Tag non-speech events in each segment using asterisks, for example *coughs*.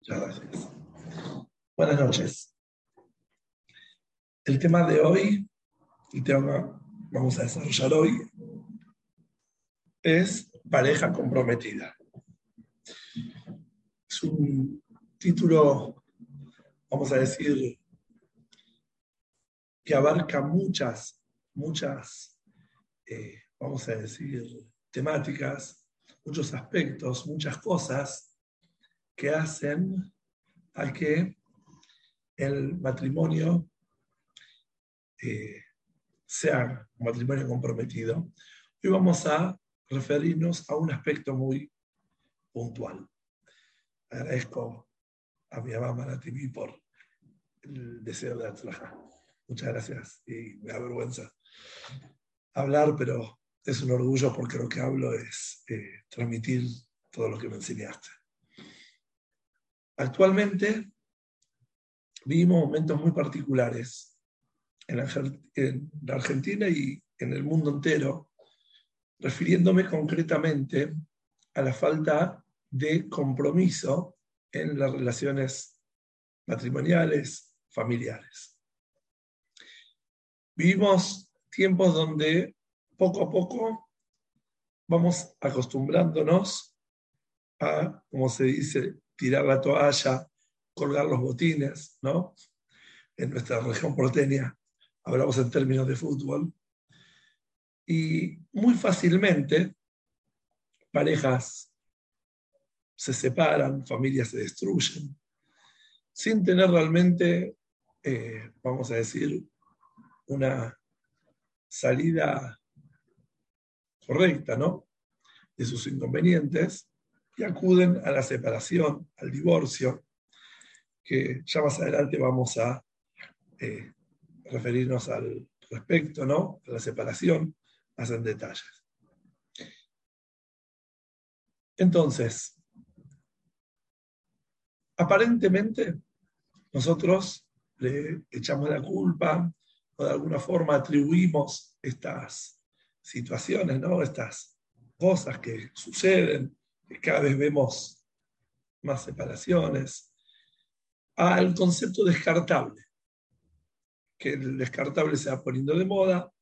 Muchas gracias. Buenas noches. El tema de hoy, el tema que vamos a desarrollar hoy, es pareja comprometida. Es un título, vamos a decir, que abarca muchas, muchas, eh, vamos a decir, temáticas, muchos aspectos, muchas cosas que hacen a que el matrimonio eh, sea un matrimonio comprometido. Hoy vamos a referirnos a un aspecto muy puntual. Agradezco a mi mamá Maratimi por el deseo de trabajar. Muchas gracias y me da vergüenza hablar, pero es un orgullo porque lo que hablo es eh, transmitir todo lo que me enseñaste. Actualmente vivimos momentos muy particulares en la, Argentina y en el mundo entero, refiriéndome concretamente a la falta de compromiso en las relaciones matrimoniales, familiares. Vivimos tiempos donde poco a poco vamos acostumbrándonos a, como se dice, tirar la toalla, colgar los botines, ¿no? En nuestra región porteña hablamos en términos de fútbol. Y muy fácilmente parejas se separan, familias se destruyen, sin tener realmente, eh, vamos a decir, una salida correcta, ¿no? De sus inconvenientes y acuden a la separación, al divorcio, que ya más adelante vamos a eh, referirnos al respecto, ¿no? A la separación, más en detalles. Entonces, aparentemente nosotros le echamos la culpa o de alguna forma atribuimos estas situaciones, ¿no? Estas cosas que suceden cada vez vemos más separaciones, al concepto descartable, que el descartable se va poniendo de moda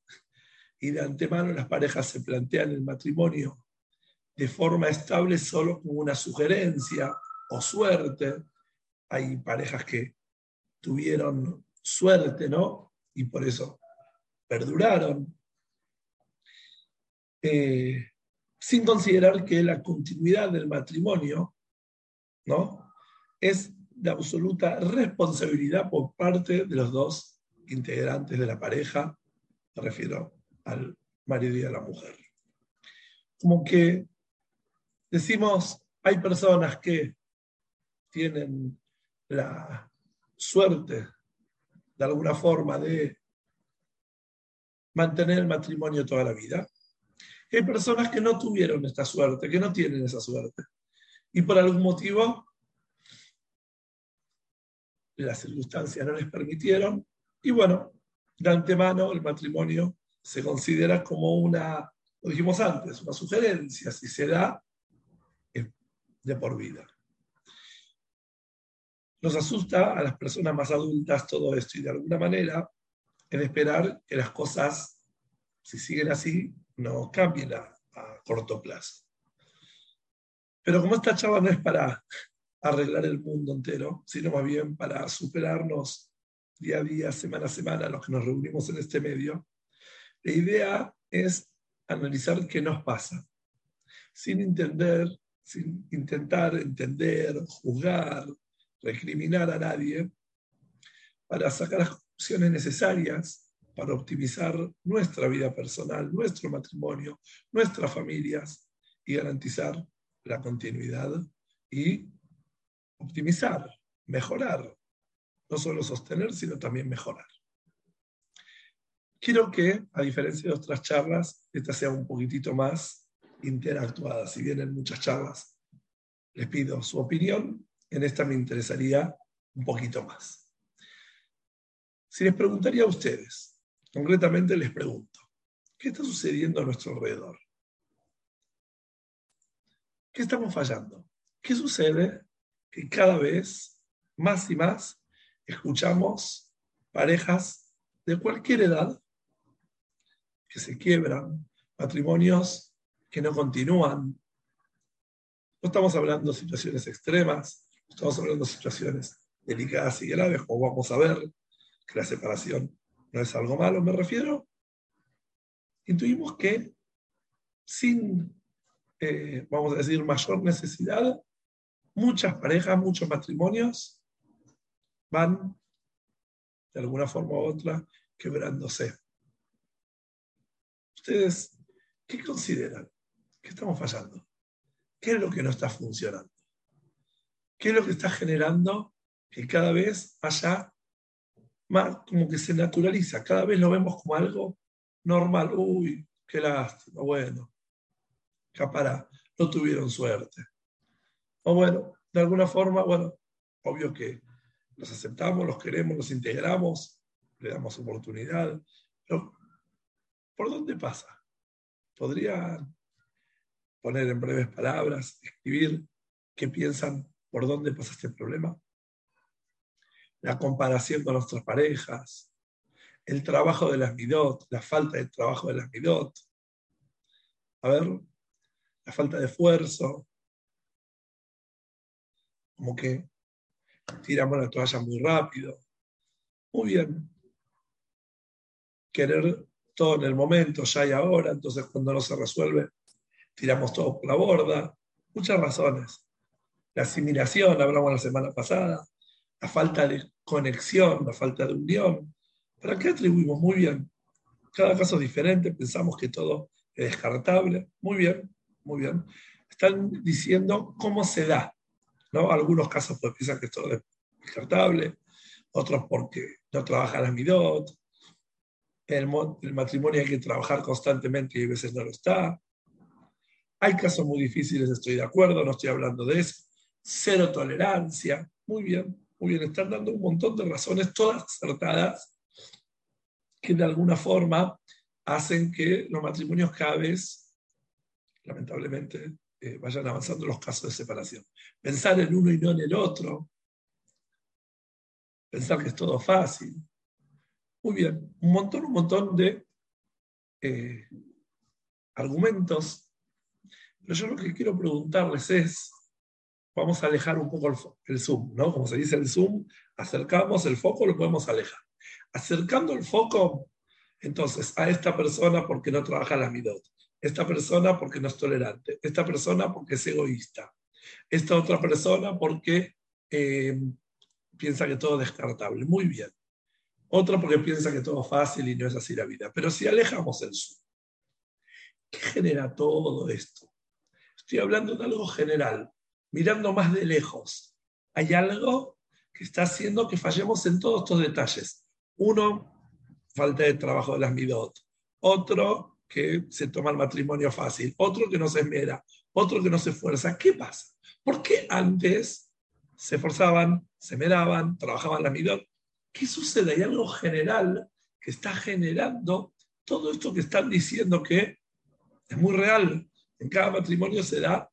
y de antemano las parejas se plantean el matrimonio de forma estable solo como una sugerencia o suerte. Hay parejas que tuvieron suerte, ¿no? Y por eso perduraron. Eh, sin considerar que la continuidad del matrimonio ¿no? es de absoluta responsabilidad por parte de los dos integrantes de la pareja, me refiero al marido y a la mujer. Como que decimos, hay personas que tienen la suerte de alguna forma de mantener el matrimonio toda la vida, hay personas que no tuvieron esta suerte, que no tienen esa suerte. Y por algún motivo las circunstancias no les permitieron. Y bueno, de antemano el matrimonio se considera como una, lo dijimos antes, una sugerencia, si se da, de por vida. Nos asusta a las personas más adultas todo esto y de alguna manera en esperar que las cosas, si siguen así, no cambien a, corto plazo. Pero como esta charla no es para arreglar el mundo entero, sino más bien para superarnos día a día, semana a semana, los que nos reunimos en este medio, la idea es analizar qué nos pasa, sin entender, sin intentar entender, juzgar, recriminar a nadie, para sacar las conclusiones necesarias para optimizar nuestra vida personal, nuestro matrimonio, nuestras familias y garantizar la continuidad y optimizar, mejorar, no solo sostener, sino también mejorar. Quiero que, a diferencia de otras charlas, esta sea un poquitito más interactuada. Si bien en muchas charlas les pido su opinión, en esta me interesaría un poquito más. Si les preguntaría a ustedes, Concretamente les pregunto, ¿qué está sucediendo a nuestro alrededor? ¿Qué estamos fallando? ¿Qué sucede que cada vez más y más escuchamos parejas de cualquier edad que se quiebran, matrimonios que no continúan. No estamos hablando de situaciones extremas, estamos hablando de situaciones delicadas y graves, como vamos a ver, que la separación no es algo malo, me refiero. Intuimos que sin, eh, vamos a decir, mayor necesidad, muchas parejas, muchos matrimonios van, de alguna forma u otra, quebrándose. ¿Ustedes qué consideran? ¿Qué estamos fallando? ¿Qué es lo que no está funcionando? ¿Qué es lo que está generando que cada vez haya más, como que se naturaliza? Cada vez lo vemos como algo normal. Uy, qué lástima, bueno, para no tuvieron suerte. O bueno, de alguna forma, bueno, obvio que los aceptamos, los queremos, los integramos, le damos oportunidad, pero ¿por dónde pasa? ¿Podría poner en breves palabras, escribir qué piensan por dónde pasa este problema? La comparación con nuestras parejas, el trabajo de las midot, la falta de trabajo de las midot. A ver, la falta de esfuerzo, como que tiramos la toalla muy rápido. Muy bien. Querer todo en el momento, ya y ahora, entonces cuando no se resuelve, tiramos todo por la borda. Muchas razones. La asimilación, hablamos la semana pasada, la falta de conexión, la falta de unión. ¿Para qué atribuimos? Muy bien. Cada caso es diferente, pensamos que todo es descartable. Muy bien muy bien. Están diciendo cómo se da. ¿no? Algunos casos pues, piensan que esto es descartable, otros porque no trabaja la midot. El matrimonio hay que trabajar constantemente y a veces no lo está. Hay casos muy difíciles, estoy de acuerdo, no estoy hablando de eso. Cero tolerancia. Muy bien, muy bien. Están dando un montón de razones, todas acertadas, que de alguna forma hacen que los matrimonios cada lamentablemente, eh, vayan avanzando los casos de separación. Pensar en uno y no en el otro. Pensar que es todo fácil. Muy bien, un montón, un montón de eh, argumentos. Pero yo lo que quiero preguntarles es, vamos a alejar un poco el, zoom, ¿no? Como se dice el zoom, acercamos el foco, lo podemos alejar. Acercando el foco, entonces, a esta persona porque no trabaja la midot, esta persona porque no es tolerante, esta persona porque es egoísta, esta otra persona porque eh, piensa que todo es descartable. Muy bien. Otra porque piensa que todo es fácil y no es así la vida. Pero si alejamos el sur, ¿qué genera todo esto? Estoy hablando de algo general, mirando más de lejos. Hay algo que está haciendo que fallemos en todos estos detalles. Uno, falta de trabajo de las midot. Otro, que se toma el matrimonio fácil, otro que no se esmera, otro que no se esfuerza. ¿Qué pasa? ¿Por qué antes se esforzaban, se esmeraban, trabajaban la midot? ¿Qué sucede? Hay algo general que está generando todo esto que están diciendo que es muy real. En cada matrimonio se da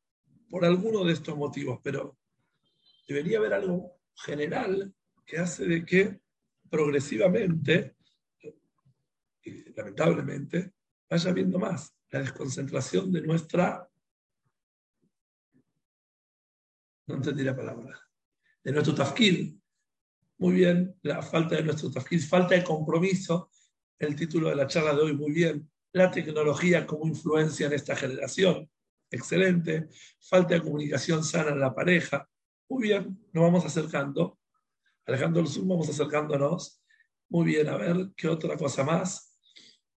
por alguno de estos motivos, pero debería haber algo general que hace de que progresivamente, y lamentablemente, vaya viendo más la desconcentración de nuestra, no entendí la palabra, de nuestro tafkil. Muy bien, la falta de nuestro tafkil, falta de compromiso, el título de la charla de hoy, muy bien, la tecnología como influencia en esta generación, excelente, falta de comunicación sana en la pareja, muy bien, nos vamos acercando, alejando el Zoom, vamos acercándonos, muy bien, a ver qué otra cosa más.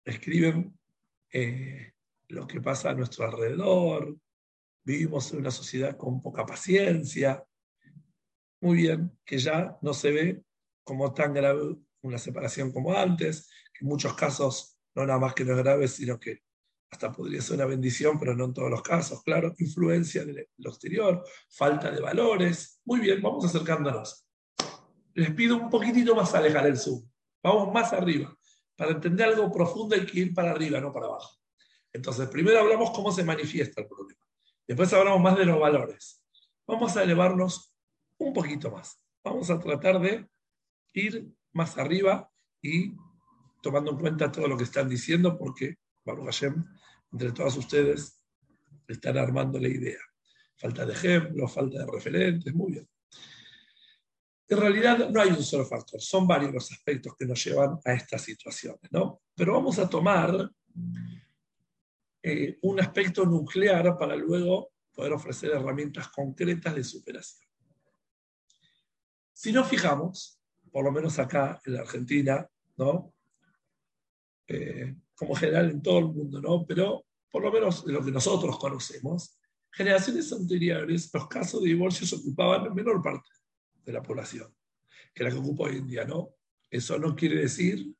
Escriben eh, lo que pasa a nuestro alrededor, vivimos en una sociedad con poca paciencia. Muy bien, que ya no se ve como tan grave una separación como antes, que en muchos casos no nada más que no es grave, sino que hasta podría ser una bendición, pero no en todos los casos, claro, influencia de lo exterior, falta de valores. Muy bien, vamos acercándonos. Les pido un poquitito más alejar el zoom. Vamos más arriba. Para entender algo profundo hay que ir para arriba, no para abajo. Entonces, primero hablamos cómo se manifiesta el problema. Después hablamos más de los valores. Vamos a elevarnos un poquito más. Vamos a tratar de ir más arriba y tomando en cuenta todo lo que están diciendo, porque Baruch Hashem, entre todas ustedes, están armando la idea. Falta de ejemplos, falta de referentes, muy bien. En realidad no hay un solo factor, son varios los aspectos que nos llevan a estas situaciones, ¿no? Pero vamos a tomar eh, un aspecto nuclear para luego poder ofrecer herramientas concretas de superación. Si nos fijamos, por lo menos acá en la Argentina, ¿no? Eh, como general en todo el mundo, ¿no? Pero por lo menos de lo que nosotros conocemos, generaciones anteriores, los casos de divorcios ocupaban la menor parte de la población que la que ocupa hoy en día, ¿no? Eso no quiere decir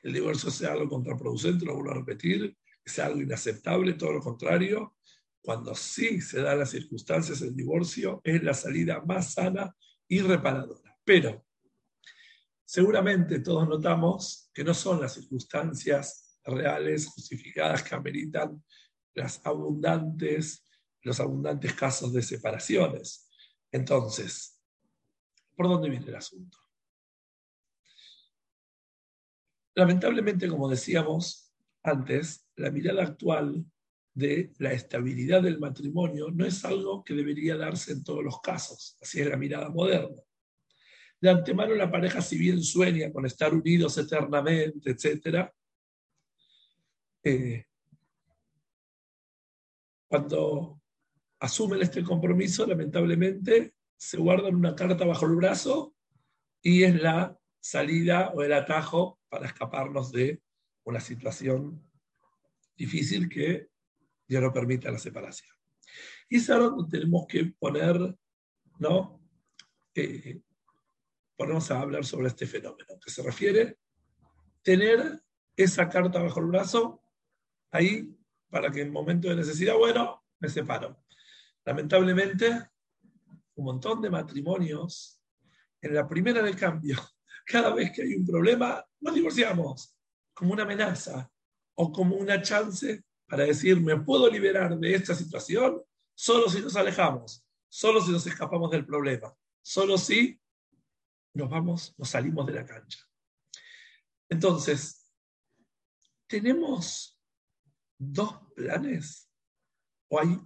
que el divorcio sea algo contraproducente, lo vuelvo a repetir, que sea algo inaceptable, todo lo contrario. Cuando sí se dan las circunstancias, el divorcio es la salida más sana y reparadora. Pero seguramente todos notamos que no son las circunstancias reales, justificadas, que ameritan abundantes, los abundantes casos de separaciones. Entonces, ¿Por dónde viene el asunto? Lamentablemente, como decíamos antes, la mirada actual de la estabilidad del matrimonio no es algo que debería darse en todos los casos, así es la mirada moderna. De antemano la pareja, si bien sueña con estar unidos eternamente, etc., cuando asumen este compromiso, lamentablemente se guardan una carta bajo el brazo y es la salida o el atajo para escaparnos de una situación difícil que ya no permita la separación. Y es ahora donde tenemos que poner, ¿no? Eh, ponemos a hablar sobre este fenómeno, que se refiere tener esa carta bajo el brazo ahí para que en momento de necesidad, bueno, me separo. Lamentablemente, un montón de matrimonios, en la primera de cambio, *laughs* cada vez que hay un problema, nos divorciamos, como una amenaza o como una chance para decir, me puedo liberar de esta situación solo si nos alejamos, solo si nos escapamos del problema, solo si nos vamos, nos salimos de la cancha. Entonces, ¿tenemos dos planes o hay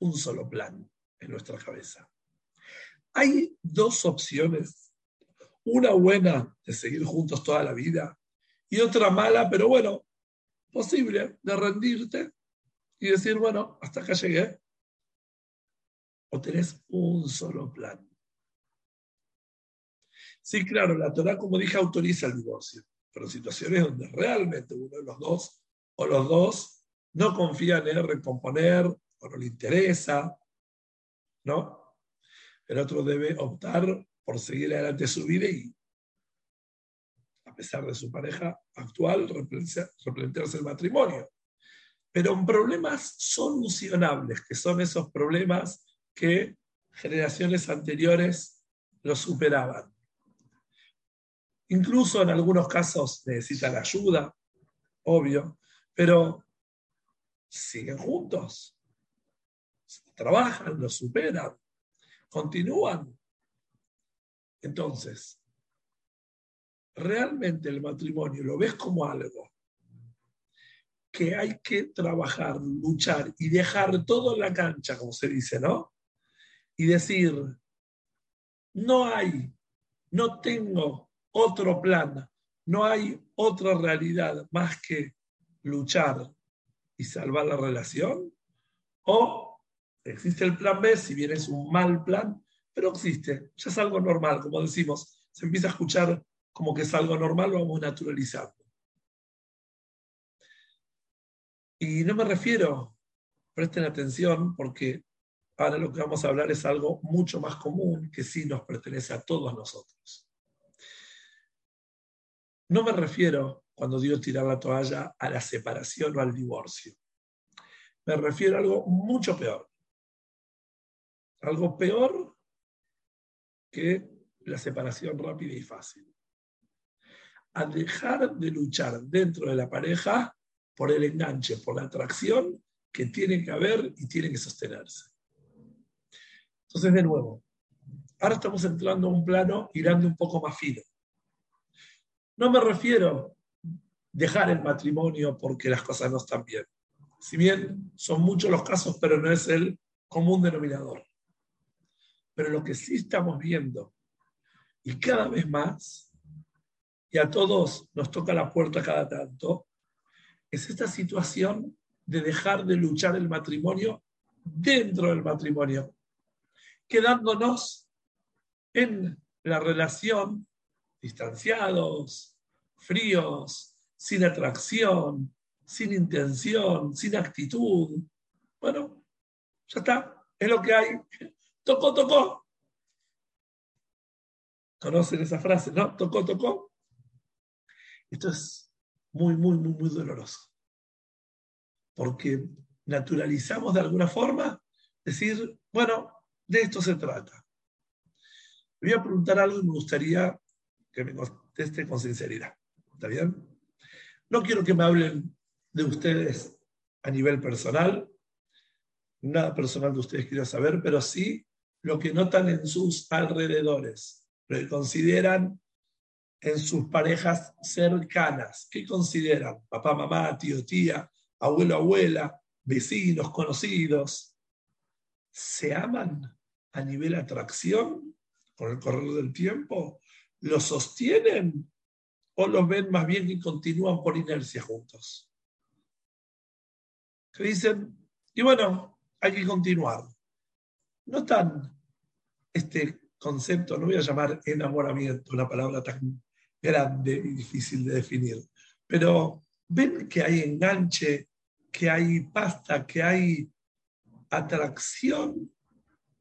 un solo plan en nuestra cabeza? Hay dos opciones. Una buena de seguir juntos toda la vida y otra mala, pero bueno, posible de rendirte y decir, bueno, hasta acá llegué. O tenés un solo plan. Sí, claro, la Torah, como dije, autoriza el divorcio, pero situaciones donde realmente uno de los dos o los dos no confían en recomponer o no le interesa, ¿no? el otro debe optar por seguir adelante su vida y, a pesar de su pareja actual, replantearse el matrimonio. Pero en problemas solucionables, que son esos problemas que generaciones anteriores los superaban. Incluso en algunos casos necesitan ayuda, obvio, pero siguen juntos, trabajan, los superan continúan. Entonces, realmente el matrimonio lo ves como algo que hay que trabajar, luchar y dejar todo en la cancha, como se dice, ¿no? Y decir, no hay, no tengo otro plan, no hay otra realidad más que luchar y salvar la relación, o Existe el plan B, si bien es un mal plan, pero existe. Ya es algo normal, como decimos. Se empieza a escuchar como que es algo normal, lo vamos naturalizando. Y no me refiero, presten atención, porque ahora lo que vamos a hablar es algo mucho más común que sí nos pertenece a todos nosotros. No me refiero, cuando digo tirar la toalla, a la separación o al divorcio. Me refiero a algo mucho peor algo peor que la separación rápida y fácil. A dejar de luchar dentro de la pareja por el enganche, por la atracción que tiene que haber y tiene que sostenerse. Entonces, de nuevo, ahora estamos entrando a un plano irando un poco más fino. No me refiero dejar el matrimonio porque las cosas no están bien. Si bien son muchos los casos, pero no es el común denominador. Pero lo que sí estamos viendo, y cada vez más, y a todos nos toca la puerta cada tanto, es esta situación de dejar de luchar el matrimonio dentro del matrimonio, quedándonos en la relación distanciados, fríos, sin atracción, sin intención, sin actitud. Bueno, ya está, es lo que hay. Tocó, tocó. ¿Conocen esa frase, no? Tocó, tocó. Esto es muy, muy, muy, muy doloroso. Porque naturalizamos de alguna forma decir, bueno, de esto se trata. voy a preguntar algo y me gustaría que me conteste con sinceridad. ¿Está bien? No quiero que me hablen de ustedes a nivel personal, nada personal de ustedes quiero saber, pero sí lo que notan en sus alrededores, lo que consideran en sus parejas cercanas. ¿Qué consideran? Papá, mamá, tío, tía, abuelo, abuela, vecinos, conocidos. ¿Se aman a nivel atracción con el correr del tiempo? ¿Lo sostienen o los ven más bien y continúan por inercia juntos? Que dicen, y bueno, hay que continuar. No tan este concepto, no voy a llamar enamoramiento, una palabra tan grande y difícil de definir, pero ven que hay enganche, que hay pasta, que hay atracción,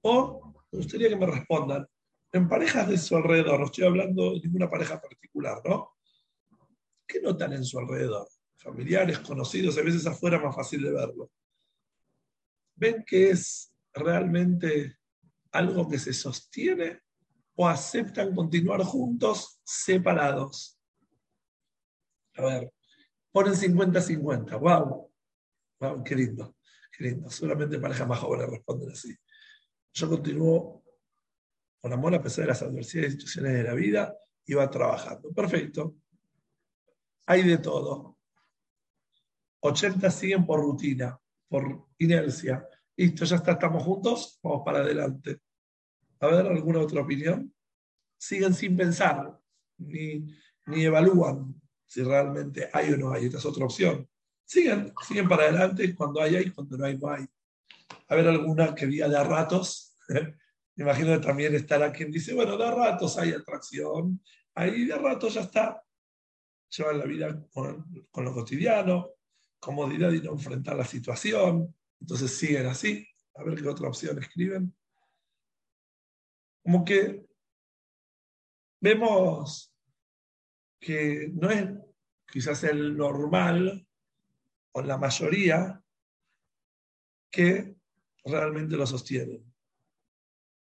o me gustaría que me respondan, en parejas de su alrededor, no estoy hablando de ninguna pareja particular, ¿no? ¿Qué notan en su alrededor? Familiares, conocidos, a veces afuera más fácil de verlo. ¿Ven que es realmente algo que se sostiene o aceptan continuar juntos separados? A ver, ponen 50-50. ¡Wow! ¡Wow! ¡Qué lindo! ¡Qué lindo! Solamente parejas más jóvenes responden así. Yo continúo con amor a pesar de las adversidades y situaciones de la vida y va trabajando. Perfecto. Hay de todo. 80 siguen por rutina, por inercia. Listo, ya está, estamos juntos, vamos para adelante. A ver, ¿alguna otra opinión? Siguen sin pensar, ni, ni evalúan si realmente hay o no hay. Esta es otra opción. Siguen, siguen para adelante cuando hay, hay, cuando no hay, no hay. A ver, alguna que diga de a ratos. *laughs* Imagino que también estará quien dice, bueno, de a ratos hay atracción, ahí de ratos ya está. Llevan la vida con, con lo cotidiano, comodidad y no enfrentar la situación. Entonces siguen así. A ver qué otra opción escriben. Como que vemos que no es quizás el normal o la mayoría que realmente lo sostienen.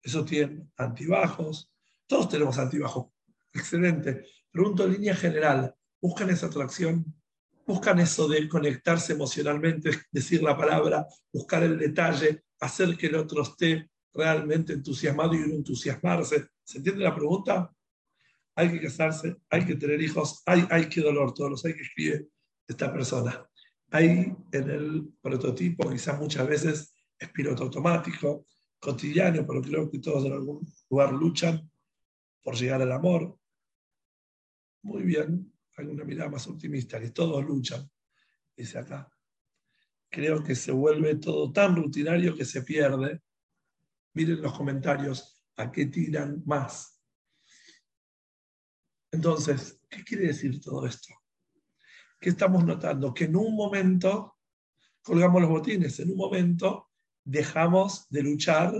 Eso tiene antibajos. Todos tenemos antibajos. Excelente. Pregunto en línea general. ¿Buscan esa atracción? buscan eso de conectarse emocionalmente, *laughs* decir la palabra, buscar el detalle, hacer que el otro esté realmente entusiasmado y uno entusiasmarse. ¿Se entiende la pregunta? Hay que casarse, hay que tener hijos, hay, hay que dolor, todos los hay que escribe esta persona. Hay en el prototipo, quizás muchas veces es piloto automático, cotidiano, pero creo que todos en algún lugar luchan por llegar al amor. Muy bien, hay una mirada más optimista, que todos luchan, dice acá. Creo que se vuelve todo tan rutinario que se pierde. Miren los comentarios, ¿a qué tiran más? Entonces, ¿qué quiere decir todo esto? ¿Qué estamos notando? Que en un momento colgamos los botines, en un momento dejamos de luchar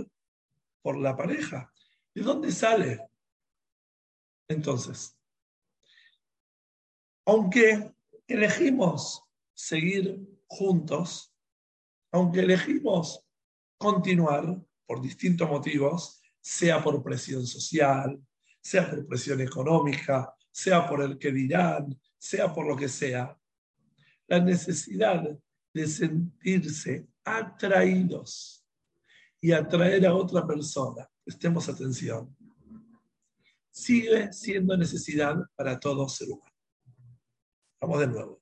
por la pareja. ¿De dónde sale? Entonces, aunque elegimos seguir juntos, aunque elegimos continuar por distintos motivos, sea por presión social, sea por presión económica, sea por el que dirán, sea por lo que sea, la necesidad de sentirse atraídos y atraer a otra persona prestemos atención, sigue siendo necesidad para todo ser humano. Vamos de nuevo.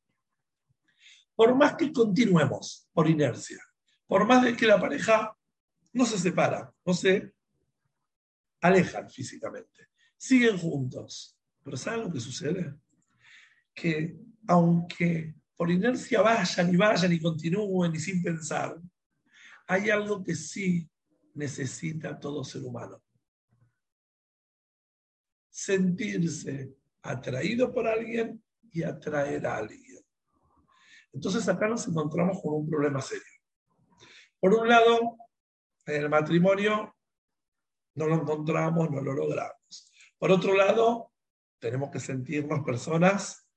Por más que continuemos por inercia, por más de que la pareja no se separa, no se alejan físicamente, siguen juntos. Pero ¿saben lo que sucede? Que aunque por inercia vayan y vayan y continúen y sin pensar, hay algo que sí necesita todo ser humano. Sentirse atraído por alguien y atraer a alguien. Entonces acá nos encontramos con un problema serio. Por un lado, en el matrimonio no lo encontramos, no lo logramos. Por otro lado, tenemos que sentirnos personas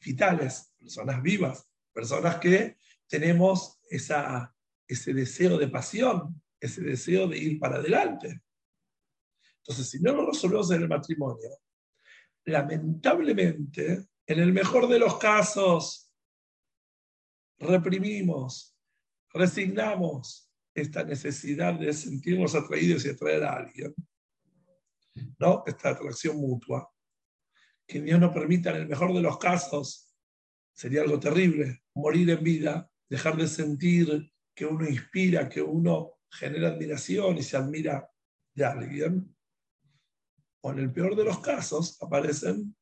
vitales, personas vivas, personas que tenemos esa, ese deseo de pasión, ese deseo de ir para adelante. Entonces, si no lo resolvemos en el matrimonio, lamentablemente, en el mejor de los casos, reprimimos, resignamos esta necesidad de sentirnos atraídos y atraer a alguien. ¿No? Esta atracción mutua. Que Dios nos permita, en el mejor de los casos, sería algo terrible, morir en vida, dejar de sentir que uno inspira, que uno genera admiración y se admira de alguien. O en el peor de los casos aparecen,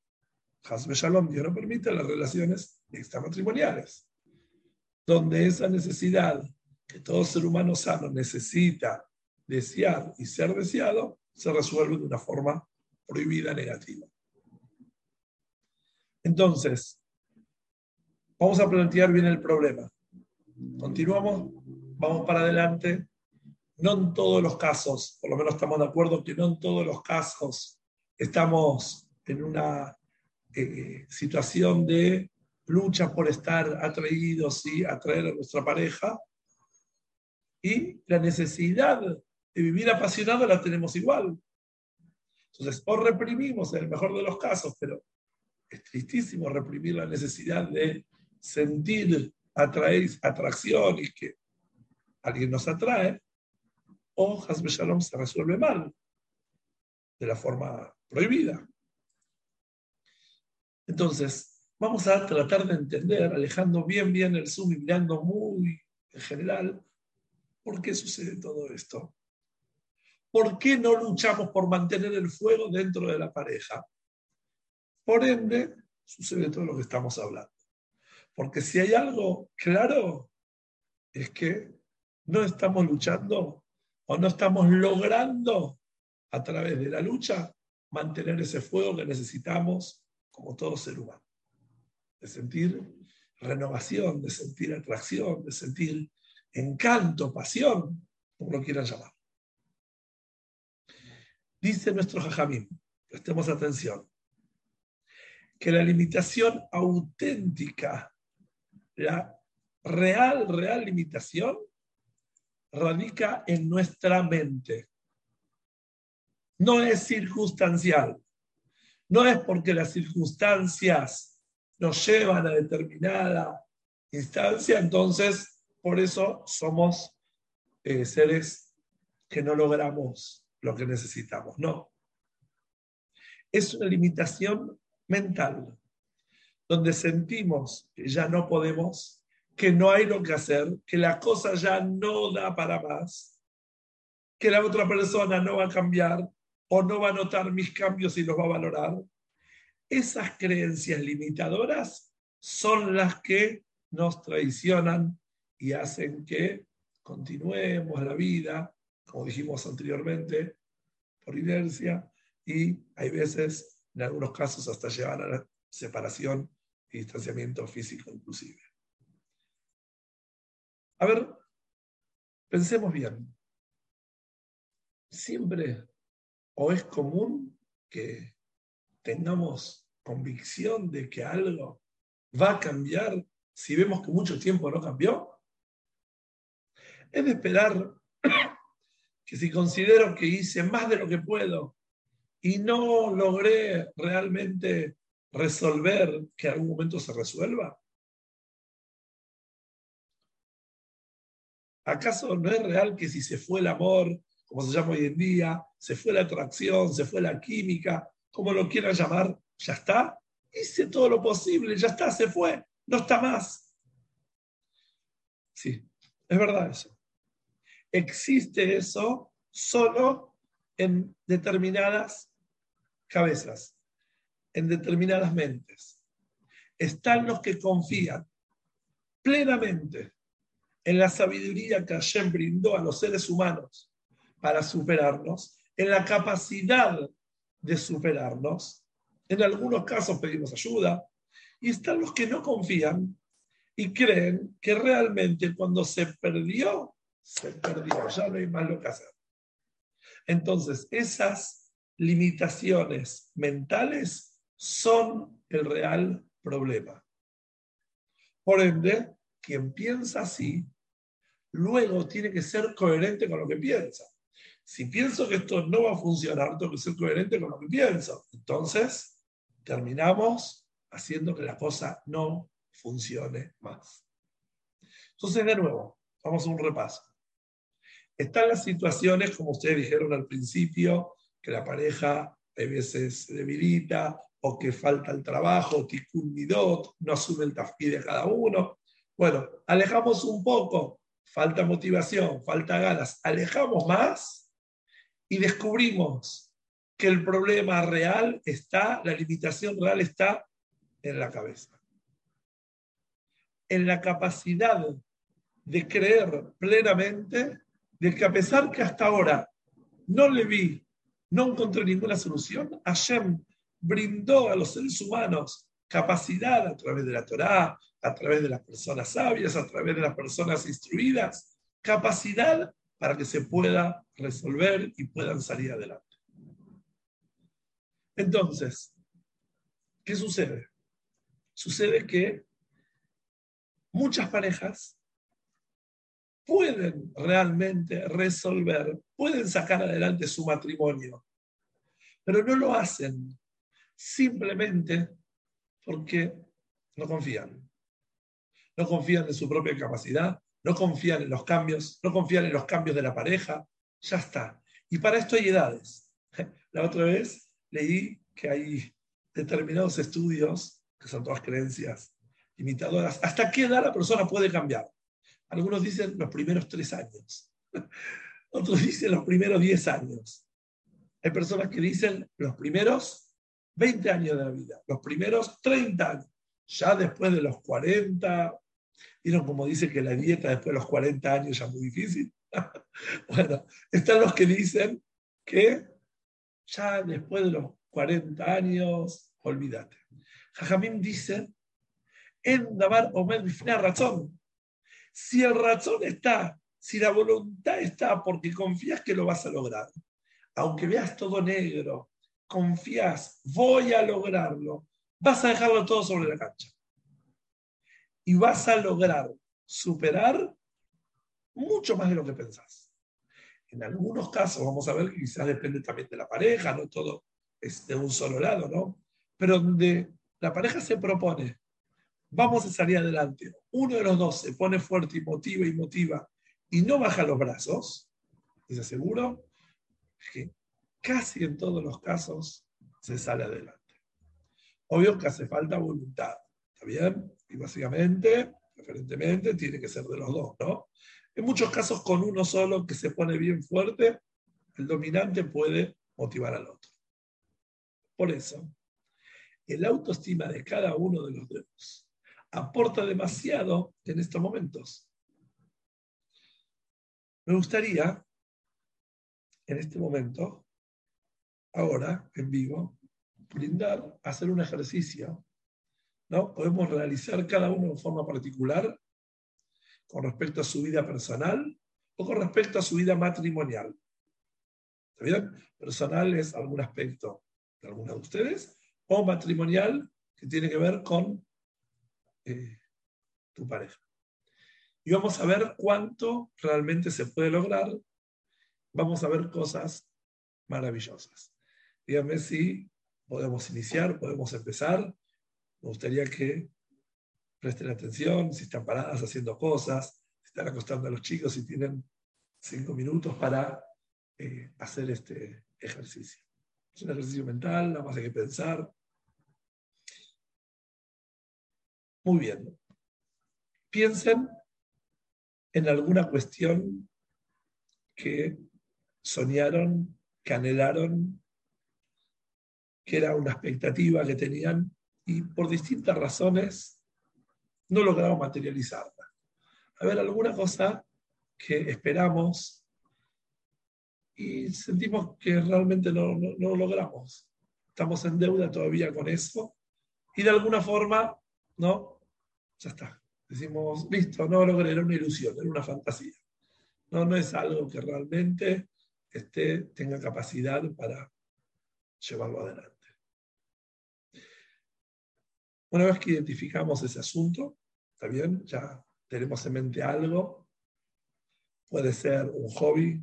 Hasbe Shalom, Dios no permite las relaciones extramatrimoniales, donde esa necesidad que todo ser humano sano necesita desear y ser deseado, se resuelve de una forma prohibida negativa. Entonces, vamos a plantear bien el problema. Continuamos, vamos para adelante. No en todos los casos, por lo menos estamos de acuerdo que no en todos los casos estamos en una eh, situación de lucha por estar atraídos y atraer a nuestra pareja. Y la necesidad de vivir apasionado la tenemos igual. Entonces, o reprimimos en el mejor de los casos, pero es tristísimo reprimir la necesidad de sentir atraer, atracción y que alguien nos atrae, o Hasbe Shalom se resuelve mal, de la forma prohibida. Entonces, vamos a tratar de entender, alejando bien, bien el zoom y mirando muy en general, por qué sucede todo esto. ¿Por qué no luchamos por mantener el fuego dentro de la pareja? Por ende, sucede todo lo que estamos hablando. Porque si hay algo claro, es que no estamos luchando o no estamos logrando a través de la lucha mantener ese fuego que necesitamos como todo ser humano. De sentir renovación, de sentir atracción, de sentir encanto, pasión, como lo quieran llamar. Dice nuestro Jajamín, prestemos atención, que la limitación auténtica la real, real limitación radica en nuestra mente. No es circunstancial. No es porque las circunstancias nos llevan a determinada instancia, entonces por eso somos eh, seres que no logramos lo que necesitamos. No. Es una limitación mental donde sentimos que ya no podemos, que no hay lo que hacer, que la cosa ya no da para más, que la otra persona no va a cambiar o no va a notar mis cambios y los va a valorar. Esas creencias limitadoras son las que nos traicionan y hacen que continuemos la vida, como dijimos anteriormente, por inercia, y hay veces, en algunos casos, hasta llevar a la separación y distanciamiento físico inclusive. A ver, pensemos bien. Siempre o es común que tengamos convicción de que algo va a cambiar si vemos que mucho tiempo no cambió. Es de esperar *coughs* que si considero que hice más de lo que puedo y no logré realmente resolver que en algún momento se resuelva? ¿Acaso no es real que si se fue el amor, como se llama hoy en día, se fue la atracción, se fue la química, como lo quieran llamar, ya está. Hice todo lo posible, ya está, se fue, no está más. Sí, es verdad eso. Existe eso solo en determinadas cabezas, en determinadas mentes. Están los que confían plenamente en la sabiduría que Hashem brindó a los seres humanos para superarnos, en la capacidad de superarnos. En algunos casos pedimos ayuda. Y están los que no confían y creen que realmente cuando se perdió, se perdió, ya no hay más lo que hacer. Entonces, esas limitaciones mentales son el real problema. Por ende, quien piensa así, luego tiene que ser coherente con lo que piensa. Si pienso que esto no va a funcionar, tengo que ser coherente con lo que pienso. Entonces, terminamos haciendo que la cosa no funcione más. Entonces, de nuevo, vamos a un repaso. Están las situaciones, como ustedes dijeron al principio, que la pareja a veces se debilita o que falta el trabajo, tikkun midot, no asume el tafí de cada uno. Bueno, alejamos un poco, falta motivación, falta ganas, alejamos más y descubrimos que el problema real está, la limitación real está en la cabeza. En la capacidad de creer plenamente de que a pesar que hasta ahora no le vi, no encontré ninguna solución, Hashem brindó a los seres humanos capacidad a través de la Torá, a través de las personas sabias, a través de las personas instruidas, capacidad para que se pueda resolver y puedan salir adelante. Entonces, ¿qué sucede? Sucede que muchas parejas pueden realmente resolver, pueden sacar adelante su matrimonio, pero no lo hacen simplemente porque no confían no confían en su propia capacidad, no confían en los cambios, no confían en los cambios de la pareja, ya está. Y para esto hay edades. *laughs* La otra vez leí que hay determinados estudios, que son todas creencias imitadoras, hasta qué edad la persona puede cambiar. Algunos dicen los primeros tres años, *laughs* otros dicen los primeros diez años. Hay personas que dicen los primeros 20 años de la vida, los primeros 30 años. Ya después de los 40, ¿Vieron como dice que la dieta después de los 40 años ya es muy difícil? *laughs* bueno, están los que dicen que ya después de los 40 años, olvídate. Jajamín dice, en Dabar Omer razón. Si el razón está, si la voluntad está porque confías que lo vas a lograr, aunque veas todo negro, confías, voy a lograrlo, vas a dejarlo todo sobre la cancha y vas a lograr superar mucho más de lo que pensás. En algunos casos, vamos a ver que quizás depende también de la pareja, no todo es de un solo lado, ¿no? Pero donde la pareja se propone, vamos a salir adelante, uno de los dos se pone fuerte y motiva y motiva y no baja los brazos, les aseguro que casi en todos los casos se sale adelante. Obvio que hace falta voluntad, ¿está bien? Y básicamente, preferentemente, tiene que ser de los dos, ¿no? En muchos casos, con uno solo que se pone bien fuerte, el dominante puede motivar al otro. Por eso, el autoestima de cada uno de los dos aporta demasiado en estos momentos. Me gustaría, en este momento, ahora, en vivo, brindar, hacer un ejercicio ¿no? Podemos realizar cada uno de forma particular con respecto a su vida personal o con respecto a su vida matrimonial. ¿Está bien? Personal es algún aspecto de alguna de ustedes o matrimonial que tiene que ver con eh, tu pareja. Y vamos a ver cuánto realmente se puede lograr. Vamos a ver cosas maravillosas. Díganme si podemos iniciar, podemos empezar. Me gustaría que presten atención, si están paradas haciendo cosas, si están acostando a los chicos y tienen cinco minutos para eh, hacer este ejercicio. Es un ejercicio mental, nada más hay que pensar. Muy bien. Piensen en alguna cuestión que soñaron, que anhelaron, que era una expectativa que tenían y por distintas razones no lograron materializarla. A ver, alguna cosa que esperamos y sentimos que realmente no, lo logramos. Estamos en deuda todavía con eso y de alguna forma, ¿no? Ya está. Decimos, listo, no logré, era una ilusión, era una fantasía. No, no es algo que realmente este, tenga capacidad para llevarlo adelante. Una vez que identificamos ese asunto, ¿está bien? Ya tenemos en mente algo. Puede ser un hobby,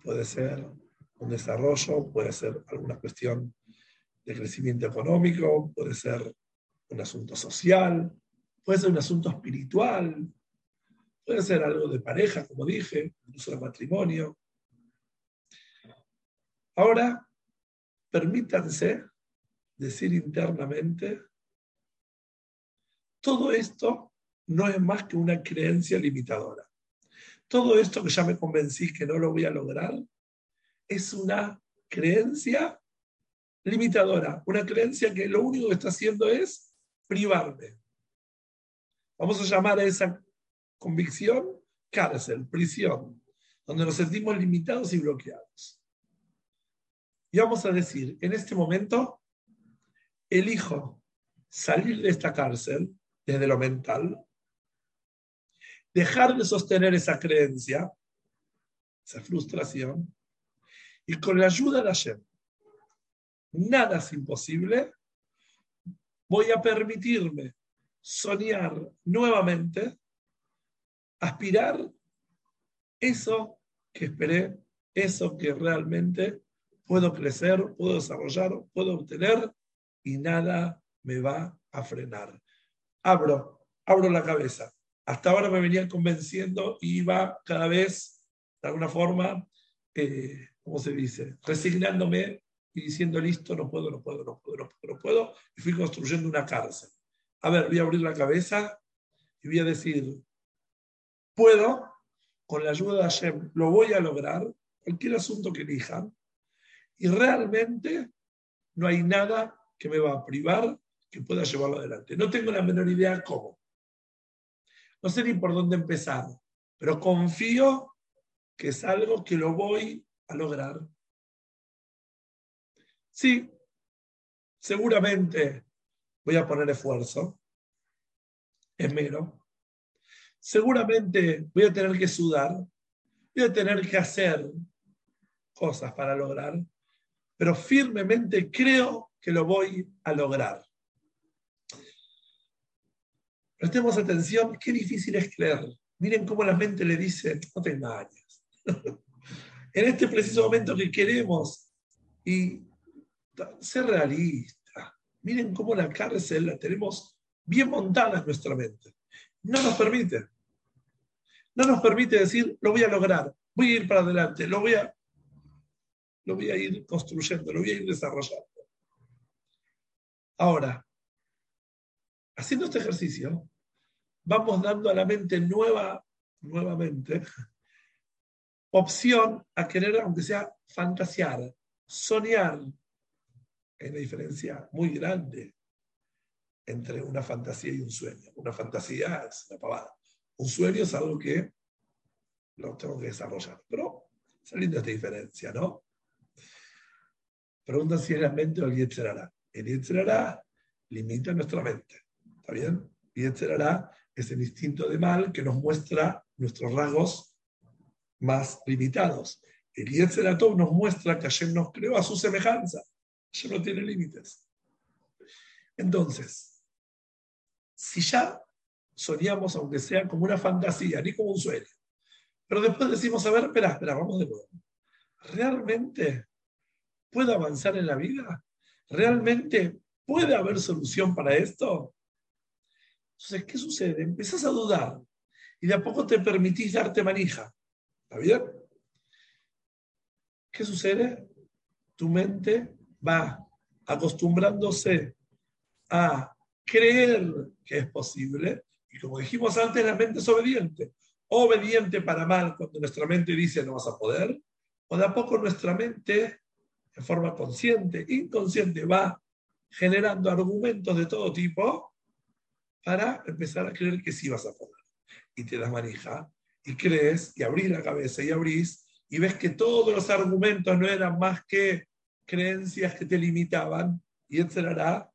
puede ser un desarrollo, puede ser alguna cuestión de crecimiento económico, puede ser un asunto social, puede ser un asunto espiritual, puede ser algo de pareja, como dije, incluso de matrimonio. Ahora, permítanse decir internamente, todo esto no es más que una creencia limitadora. Todo esto que ya me convencí que no lo voy a lograr es una creencia limitadora, una creencia que lo único que está haciendo es privarme. Vamos a llamar a esa convicción cárcel, prisión, donde nos sentimos limitados y bloqueados. Y vamos a decir, en este momento, elijo salir de esta cárcel desde lo mental, dejar de sostener esa creencia, esa frustración, y con la ayuda de Hashem, nada es imposible, voy a permitirme soñar nuevamente, aspirar eso que esperé, eso que realmente puedo crecer, puedo desarrollar, puedo obtener y nada me va a frenar. Abro, abro la cabeza hasta ahora me venían convenciendo y iba cada vez, de alguna forma, eh, ¿cómo se dice? Resignándome y diciendo, listo, no puedo, no puedo, no puedo, no puedo, no puedo. Y fui construyendo una cárcel. A ver, voy a abrir la cabeza y voy a decir, puedo, con la ayuda de Hashem, lo voy a lograr, cualquier asunto que elijan. Y realmente no hay nada que me va a privar que pueda llevarlo adelante. No tengo la menor idea cómo. No sé ni por dónde empezar, pero confío que es algo que lo voy a lograr. Sí, seguramente voy a poner esfuerzo, esmero. Seguramente voy a tener que sudar, voy a tener que hacer cosas para lograr, pero firmemente creo que lo voy a lograr. Prestemos atención, qué difícil es creer. Miren cómo la mente le dice, no te engañes. *laughs* en este preciso momento que queremos y ser realista. Miren cómo la cárcel la tenemos bien montada en nuestra mente. No nos permite. No nos permite decir, lo voy a lograr, voy a ir para adelante, lo voy a, lo voy a ir construyendo, lo voy a ir desarrollando. Ahora, haciendo este ejercicio, vamos dando a la mente nueva, nuevamente, opción a querer, aunque sea fantasear, soñar. Hay una diferencia muy grande entre una fantasía y un sueño. Una fantasía es una pavada. Un sueño es algo que lo tengo que desarrollar. Pero saliendo esta diferencia, ¿no? Pregunta si es la mente o el Yetzerara. El Yetzerara limita nuestra mente. ¿Está bien? Y etcétera es el instinto de mal que nos muestra nuestros rasgos más limitados. El Yetzeratov nos muestra que Hashem nos creó a su semejanza. Hashem no tiene límites. Entonces, si ya soñamos, aunque sea como una fantasía, ni como un sueño, pero después decimos, a ver, espera, espera, vamos de nuevo. ¿Realmente puedo avanzar en la vida? ¿Realmente puede haber solución para esto? Entonces, ¿qué sucede? Empezás a dudar y de a poco te permitís darte manija. ¿Está bien? ¿qué sucede? Tu mente va acostumbrándose a creer que es posible. Y como dijimos antes, la mente es obediente. Obediente para mal cuando nuestra mente dice no vas a poder. O de a poco nuestra mente, en forma consciente, inconsciente, va generando argumentos de todo tipo para empezar a creer que sí vas a poder. Y te das manija y crees y abrís la cabeza y abrís y ves que todos los argumentos no eran más que creencias que te limitaban y etcétera,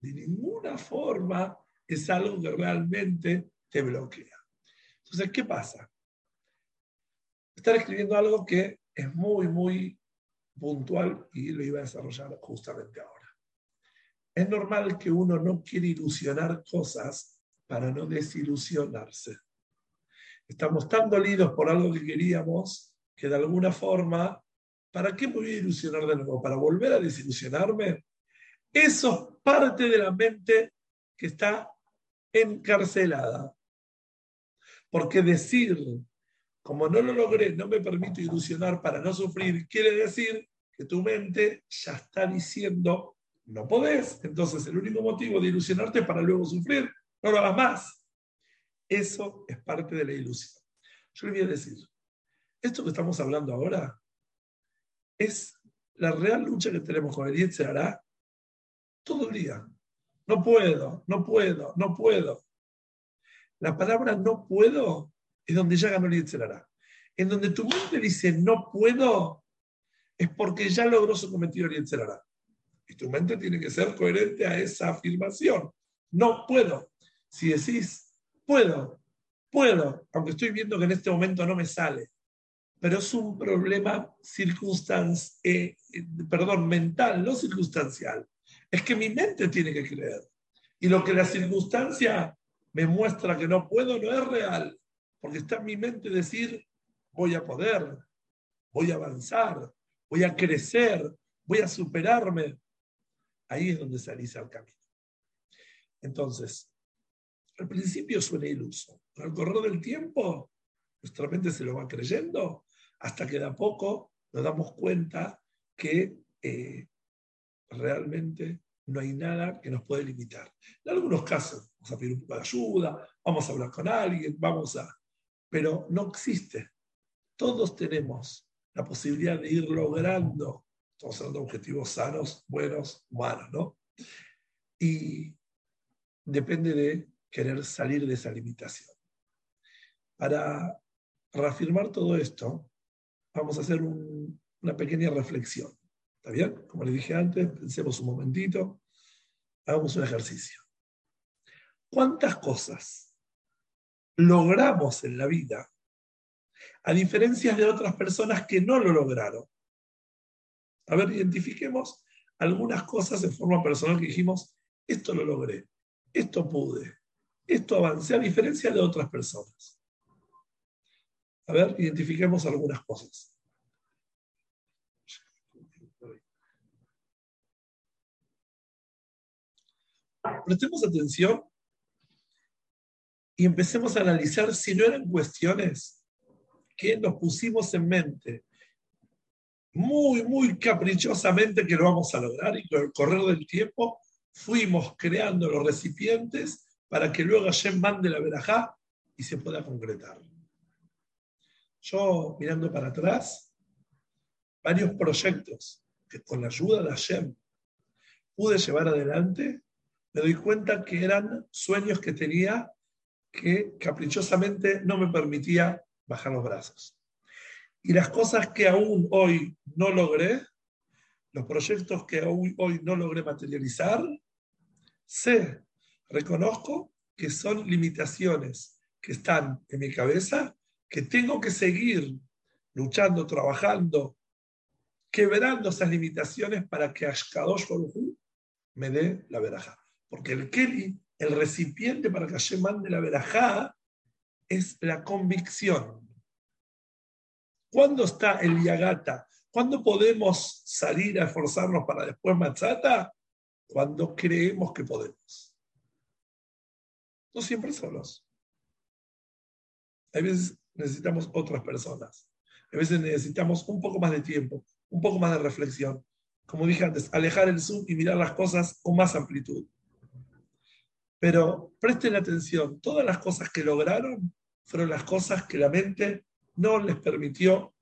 de ninguna forma es algo que realmente te bloquea. Entonces, ¿qué pasa? Estar escribiendo algo que es muy, muy puntual y lo iba a desarrollar justamente ahora. Es normal que uno no quiera ilusionar cosas para no desilusionarse. Estamos tan dolidos por algo que queríamos que de alguna forma, ¿para qué me voy a ilusionar de nuevo? ¿Para volver a desilusionarme? Eso es parte de la mente que está encarcelada. Porque decir, como no lo logré, no me permito ilusionar para no sufrir, quiere decir que tu mente ya está diciendo, no podés. Entonces el único motivo de ilusionarte es para luego sufrir. No lo hagas más. Eso es parte de la ilusión. Yo le voy a decir, esto que estamos hablando ahora es la real lucha que tenemos con el hará todo el día. No puedo, no puedo, no puedo. La palabra no puedo es donde ya ganó el hará. En donde tu mente dice no puedo, es porque ya logró su cometido el hará. Y tu mente tiene que ser coherente a esa afirmación. No puedo. Si decís puedo, puedo, aunque estoy viendo que en este momento no me sale, pero es un problema circunstancial, eh, perdón, mental, no circunstancial. Es que mi mente tiene que creer. Y lo que la circunstancia me muestra que no puedo no es real, porque está en mi mente decir, voy a poder, voy a avanzar, voy a crecer, voy a superarme. Ahí es donde salís al camino. Entonces, al principio suena iluso, pero al correr del tiempo, nuestra mente se lo va creyendo hasta que de a poco nos damos cuenta que eh, realmente no hay nada que nos puede limitar. En algunos casos, vamos a pedir un poco de ayuda, vamos a hablar con alguien, vamos a... Pero no existe. Todos tenemos la posibilidad de ir logrando, estamos hablando de objetivos sanos, buenos, humanos, ¿no? Y depende de querer salir de esa limitación. Para reafirmar todo esto, vamos a hacer una pequeña reflexión. ¿Está bien? Como les dije antes, pensemos un momentito, hagamos un ejercicio. ¿Cuántas cosas logramos en la vida a diferencia de otras personas que no lo lograron? A ver, identifiquemos algunas cosas en forma personal que dijimos, esto lo logré, esto pude, esto avancé a diferencia de otras personas. A ver, identifiquemos algunas cosas. Prestemos atención y empecemos a analizar si no eran cuestiones que nos pusimos en mente muy, muy caprichosamente que lo vamos a lograr y con el correr del tiempo fuimos creando los recipientes para que luego Hashem mande la verajá y se pueda concretar. Yo, mirando para atrás, varios proyectos que con la ayuda de Hashem pude llevar adelante, me doy cuenta que eran sueños que tenía que caprichosamente no me permitía bajar los brazos. Y las cosas que aún hoy no logré, los proyectos que aún hoy no logré materializar, sé, reconozco que son limitaciones que están en mi cabeza que tengo que seguir luchando, trabajando, quebrando esas limitaciones para que Ashkadosh me dé la verajá. Porque el Keli, el recipiente para que Hashem mande la verajá, es la convicción. ¿Cuándo está el Yagata? ¿Cuándo podemos salir a esforzarnos para después Matzata? Cuando creemos que podemos. No siempre solos. Hay veces necesitamos otras personas. A veces necesitamos un poco más de tiempo, un poco más de reflexión. Como dije antes, alejar el zoom y mirar las cosas con más amplitud. Pero presten atención, todas las cosas que lograron fueron las cosas que la mente no les permitió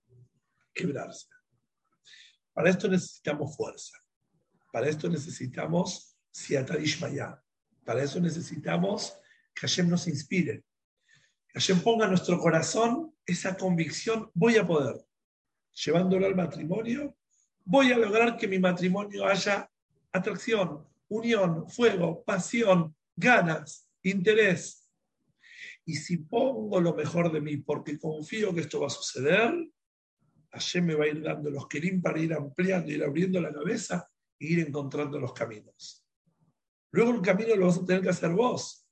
quebrarse. Para esto necesitamos fuerza. Para esto necesitamos Siatadishmaya. Para eso necesitamos que Hashem nos inspire. Que Hashem ponga en nuestro corazón esa convicción, voy a poder. Llevándolo al matrimonio, voy a lograr que mi matrimonio haya atracción, unión, fuego, pasión, ganas, interés. Y si pongo lo mejor de mí porque confío que esto va a suceder, Hashem me va a ir dando los kelim para ir ampliando, ir abriendo la cabeza e ir encontrando los caminos. Luego el camino lo vas a tener que hacer vos.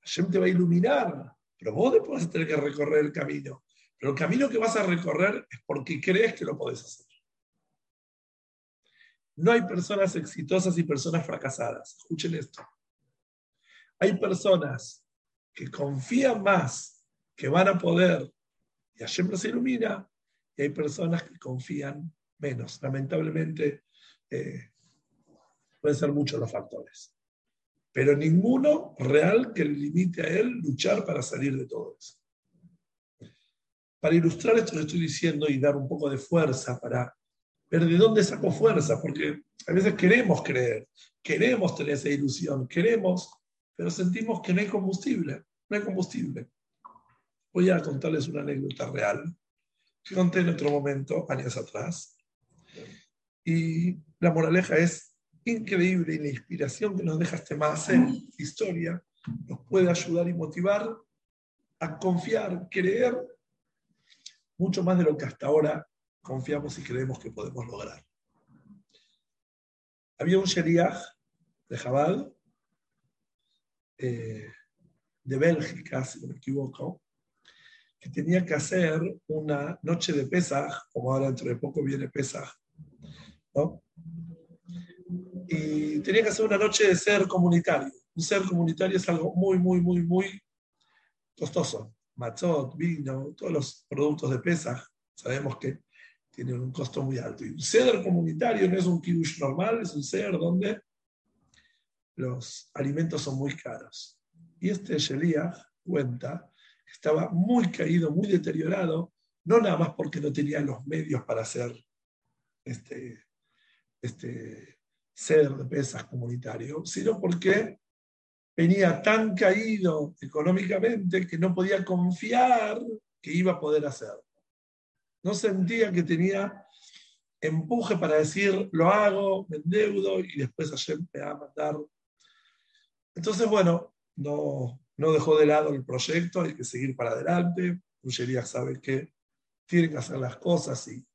Hashem te va a iluminar, pero vos después vas a tener que recorrer el camino. Pero el camino que vas a recorrer es porque crees que lo podés hacer. No hay personas exitosas y personas fracasadas. Escuchen esto. Hay personas que confían más que van a poder y Hashem los ilumina, y hay personas que confían menos. Lamentablemente, eh, pueden ser muchos los factores, pero ninguno real que le limite a él luchar para salir de todo eso. Para ilustrar esto que estoy diciendo y dar un poco de fuerza para ver de dónde saco fuerza, porque a veces queremos creer, queremos tener esa ilusión, queremos pero sentimos que no hay combustible, no hay combustible. Voy a contarles una anécdota real que conté en otro momento, años atrás. Y la moraleja es increíble y la inspiración que nos deja este en historia nos puede ayudar y motivar a confiar, creer mucho más de lo que hasta ahora confiamos y creemos que podemos lograr. Había un sheriach de Jabal eh, de Bélgica, si no me equivoco, que tenía que hacer una noche de Pesaj, como ahora dentro de poco viene Pesaj, ¿no? Y tenía que hacer una noche de ser comunitario. Un ser comunitario es algo muy, muy, muy, muy costoso. Matzot, vino, todos los productos de Pesaj, sabemos que tienen un costo muy alto. Y un ser comunitario no es un kiddush normal, es un ser donde los alimentos son muy caros. Y este Sheliach cuenta que estaba muy caído, muy deteriorado, no nada más porque no tenía los medios para hacer este, este ser de pesas comunitario, sino porque venía tan caído económicamente que no podía confiar que iba a poder hacerlo. No sentía que tenía empuje para decir, lo hago, me endeudo y después ayer me va a matar entonces, bueno, no, no dejó de lado el proyecto, hay que seguir para adelante. Ullería sabe que tienen que hacer las cosas y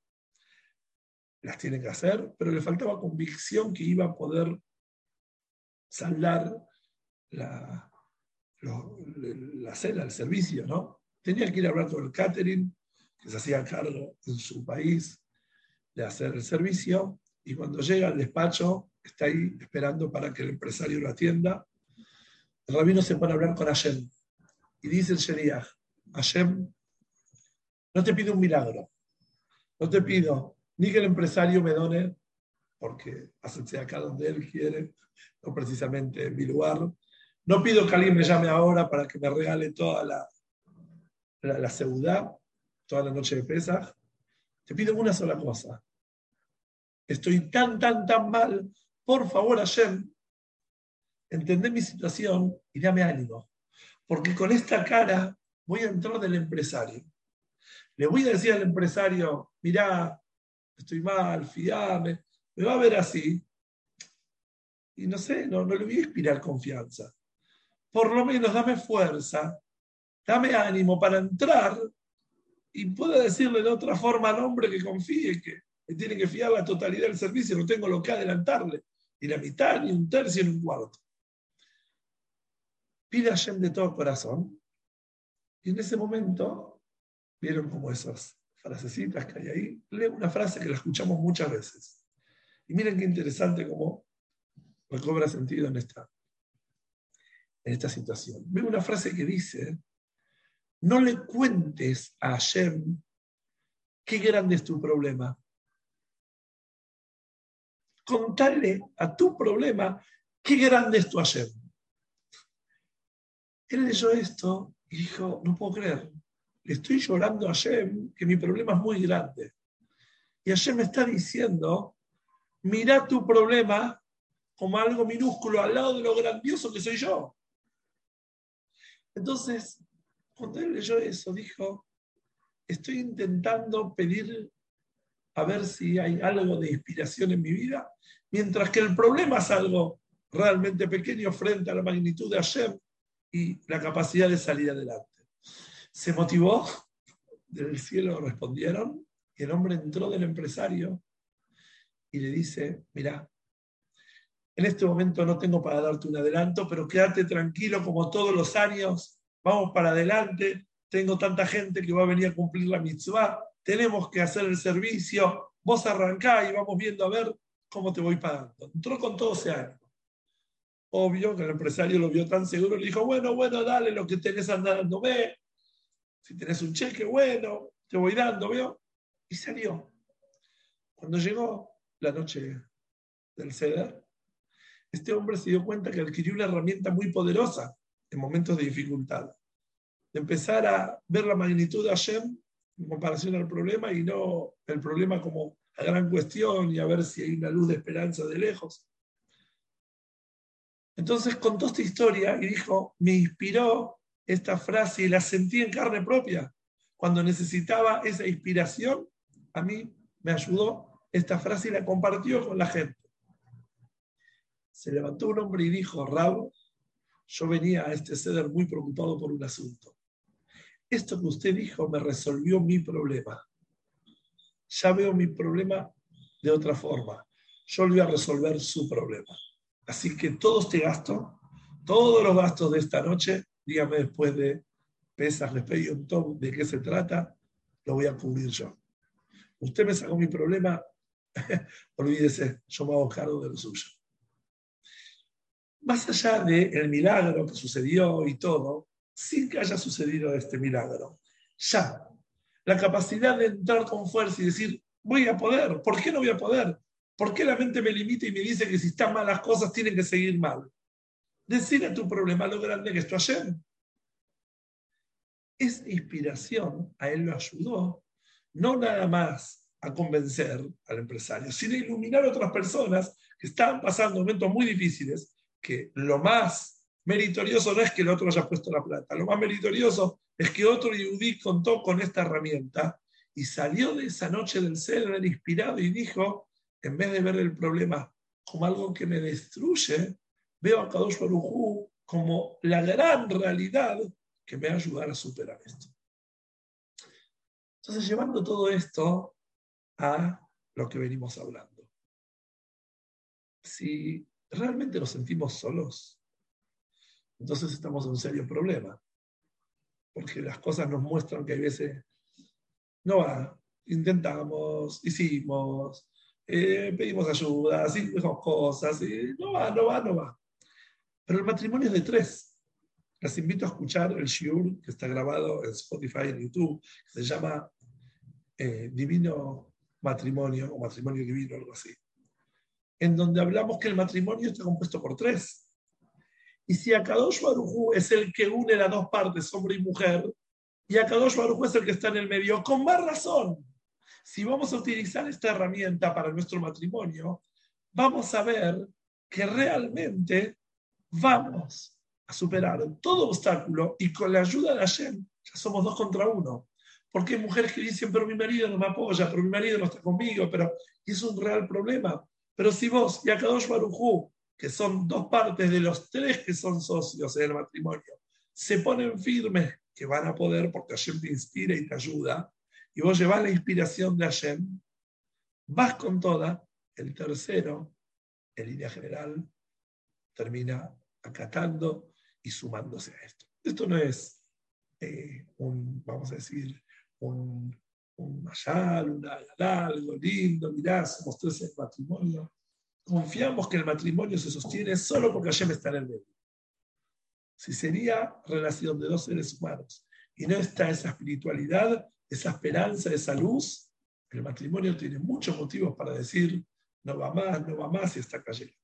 las tienen que hacer, pero le faltaba convicción que iba a poder saldar la, la cena, el servicio, ¿no? Tenía que ir a hablar con el catering, que se hacía cargo en su país de hacer el servicio, y cuando llega al despacho, está ahí esperando para que el empresario lo atienda, el rabino se pone a hablar con Hashem y dice el Sheriach, Hashem, no te pido un milagro, no te pido ni que el empresario me done, porque hace acá donde él quiere, no precisamente en mi lugar. No pido que alguien me llame ahora para que me regale toda la, la, la toda la noche de pesas. Te pido una sola cosa. Estoy tan, tan, tan mal. Por favor, Hashem, entendé mi situación y dame ánimo. Porque con esta cara voy a entrar del empresario. Le voy a decir al empresario, mirá, estoy mal, fiame, me va a ver así. Y no sé, no, no le voy a inspirar confianza. Por lo menos dame fuerza, dame ánimo para entrar y pueda decirle de otra forma al hombre que confíe, que me tiene que fiar la totalidad del servicio, no tengo lo que adelantarle, ni la mitad, ni un tercio, ni un cuarto pide a Hashem de todo corazón. Y en ese momento, vieron como esas frasecitas que hay ahí, leo una frase que la escuchamos muchas veces. Y miren qué interesante cómo recobra sentido en esta, en esta situación. Veo una frase que dice, no le cuentes a Hashem qué grande es tu problema. Contarle a tu problema qué grande es tu Hashem. Él leyó esto y dijo, no puedo creer, le estoy llorando a Hashem que mi problema es muy grande. Y Hashem me está diciendo, mira tu problema como algo minúsculo al lado de lo grandioso que soy yo. Entonces, cuando él leyó eso, dijo, estoy intentando pedir a ver si hay algo de inspiración en mi vida, mientras que el problema es algo realmente pequeño frente a la magnitud de Hashem la capacidad de salir adelante. Se motivó, del cielo respondieron, y el hombre entró del empresario y le dice, mira, en este momento no tengo para darte un adelanto, pero quédate tranquilo como todos los años, vamos para adelante, tengo tanta gente que va a venir a cumplir la mitzvah, tenemos que hacer el servicio, vos arrancá y vamos viendo a ver cómo te voy pagando. Entró con todo ese ánimo. Obvio que el empresario lo vio tan seguro, le dijo, bueno, bueno, dale lo que tenés ve si tenés un cheque, bueno, te voy dando, ¿veo? Y salió. Cuando llegó la noche del ceder, este hombre se dio cuenta que adquirió una herramienta muy poderosa en momentos de dificultad. De empezar a ver la magnitud de Hashem en comparación al problema y no el problema como la gran cuestión y a ver si hay una luz de esperanza de lejos. Entonces contó esta historia y dijo, me inspiró esta frase y la sentí en carne propia. Cuando necesitaba esa inspiración, a mí me ayudó esta frase y la compartió con la gente se levantó un hombre y dijo, Rabo, yo venía a este ceder muy preocupado por un asunto. Esto que usted dijo me resolvió mi problema. Ya veo mi problema de otra forma. Yo voy a resolver su problema. Así que todo este gasto, todos los gastos de esta noche, dígame después de pesas, y un top de qué se trata, lo voy a cubrir yo. Usted me sacó mi problema, *laughs* olvídese, yo me hago cargo de lo suyo más allá del milagro que sucedió y todo, sin que haya sucedido este milagro, ya, la capacidad de entrar con fuerza y decir, voy a poder, ¿por qué no voy a poder? ¿Por qué la mente me limita y me dice que si están mal las cosas tienen que seguir mal? Decir a tu problema lo grande que esto ayer. Esa inspiración a él lo ayudó, no nada más a convencer al empresario, sino a iluminar a otras personas que estaban pasando momentos muy difíciles que lo más meritorioso no es que el otro haya puesto la plata, lo más meritorioso es que otro Yudí contó con esta herramienta y salió de esa noche del ser inspirado y dijo, en vez de ver el problema como algo que me destruye, veo a Kadosh Baruj como la gran realidad que me va a ayudar a superar esto. Entonces, llevando todo esto a lo que venimos hablando. Si ¿realmente nos sentimos solos? Entonces estamos en un serio problema. Porque las cosas nos muestran que hay veces no va, intentamos, hicimos, eh, pedimos ayuda, hicimos cosas, y no va, no va, no va. Pero el matrimonio es de tres. Les invito a escuchar el shiur que está grabado en Spotify, en YouTube, que se llama eh, Divino Matrimonio o Matrimonio Divino, algo así en donde hablamos que el matrimonio está compuesto por tres. Y si Akadosh Barujú es el que une las dos partes, hombre y mujer, y Akadosh Barujú es el que está en el medio, con más razón, si vamos a utilizar esta herramienta para nuestro matrimonio, vamos a ver que realmente vamos a superar todo obstáculo y con la ayuda de Hashem ya somos dos contra uno. Porque hay mujeres que dicen, pero mi marido no me apoya, pero mi marido no está conmigo, pero es un real problema. Pero si vos y Akadosh Barujú, que son dos partes de los tres que son socios en el matrimonio, se ponen firmes, que van a poder porque Hashem te inspira y te ayuda, y vos llevas la inspiración de Hashem, vas con toda, el tercero, en línea general, termina acatando y sumándose a esto. Esto no es eh, un, vamos a decir, un un mayal, una, algo lindo, mirá, somos tres en matrimonio. Confiamos que el matrimonio se sostiene solo porque Hashem está en el medio. Si sería relación de dos seres humanos y no está esa espiritualidad, esa esperanza, esa luz, El matrimonio tiene muchos motivos para decir, no va más, no va más y está cayendo.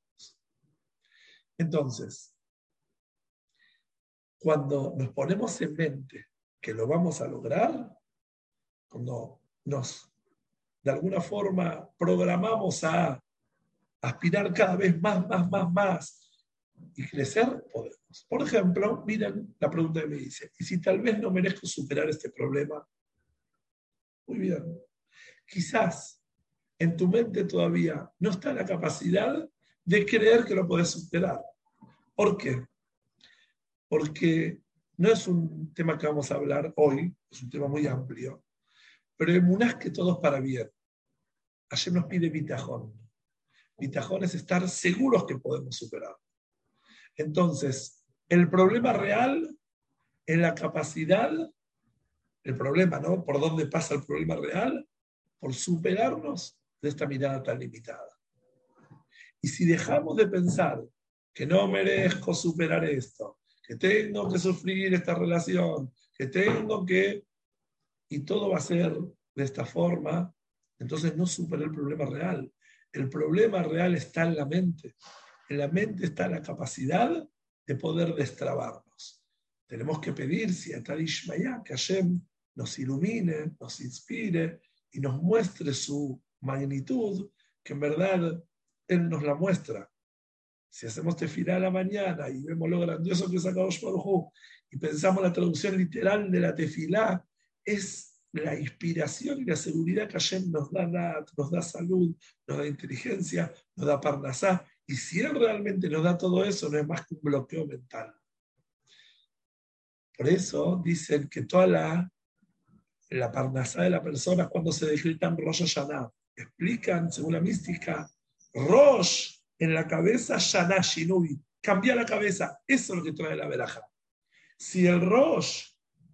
Entonces, cuando nos ponemos en mente que lo vamos a lograr, cuando nos de alguna forma programamos a aspirar cada vez más, más, más, más y crecer, podemos. Por ejemplo, miren la pregunta que me dice, ¿y si tal vez no merezco superar este problema? Muy bien. Quizás en tu mente todavía no está la capacidad de creer que lo puedes superar. ¿Por qué? Porque no es un tema que vamos a hablar hoy, es un tema muy amplio, pero emunás que todo es para bien. Ayer nos pide bitajón. Bitajón es estar seguros que podemos superar. Entonces, el problema real en la capacidad, el problema, ¿no? ¿Por dónde pasa el problema real? Por superarnos de esta mirada tan limitada. Y si dejamos de pensar que no merezco superar esto, que tengo que sufrir esta relación, que tengo que... Y todo va a ser de esta forma, entonces no supera el problema real. El problema real está en la mente. En la mente está la capacidad de poder destrabarnos. Tenemos que pedir si a Ishmael que Hashem nos ilumine, nos inspire y nos muestre su magnitud, que en verdad Él nos la muestra. Si hacemos tefilá a la mañana y vemos lo grandioso que es Akadosh Baruj y pensamos la traducción literal de la tefilá, es la inspiración y la seguridad que Hashem nos da, nos da salud, nos da inteligencia, nos da parnasá. Y si Él realmente nos da todo eso, no es más que un bloqueo mental. Por eso dicen que toda la, la parnasá de la persona cuando se decretan Rosh Hashanah. Explican, según la mística, Rosh en la cabeza, Shana Shinui. Cambia la cabeza. Eso es lo que trae la veraja. Si el Rosh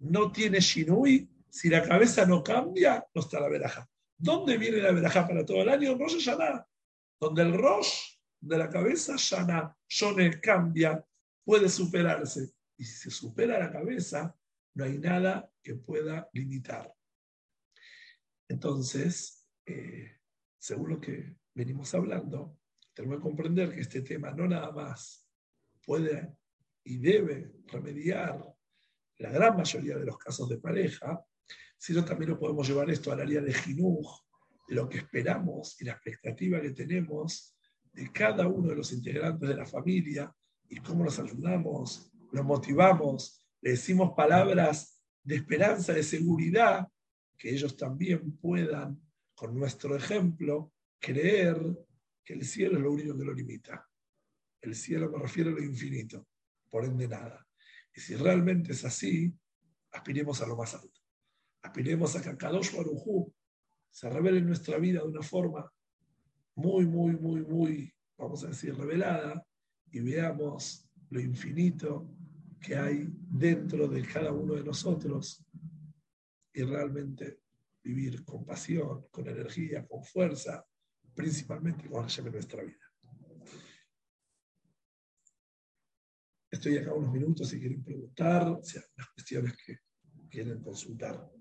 no tiene Shinui, si la cabeza no cambia, no está la veraja. ¿Dónde viene la veraja para todo el año? Rosh Shana. Donde el Rosh de la cabeza, Shana, Shone cambia, puede superarse. Y si se supera la cabeza, no hay nada que pueda limitar. Entonces, eh, según lo que venimos hablando, tenemos que comprender que este tema no nada más puede y debe remediar la gran mayoría de los casos de pareja, sino también lo podemos llevar esto al área de Jinuj, lo que esperamos y la expectativa que tenemos de cada uno de los integrantes de la familia y cómo nos ayudamos, nos motivamos, le decimos palabras de esperanza, de seguridad, que ellos también puedan, con nuestro ejemplo, creer que el cielo es lo único que lo limita. El cielo me refiero a lo infinito, por ende nada. Y si realmente es así, aspiremos a lo más alto. Aspiremos a que Kadosh Baruj se revele en nuestra vida de una forma muy, muy, muy, muy, vamos a decir, revelada y veamos lo infinito que hay dentro de cada uno de nosotros y realmente vivir con pasión, con energía, con fuerza, principalmente con Hashem en nuestra vida. Estoy acá unos minutos si quieren preguntar, si hay unas cuestiones que quieren consultar.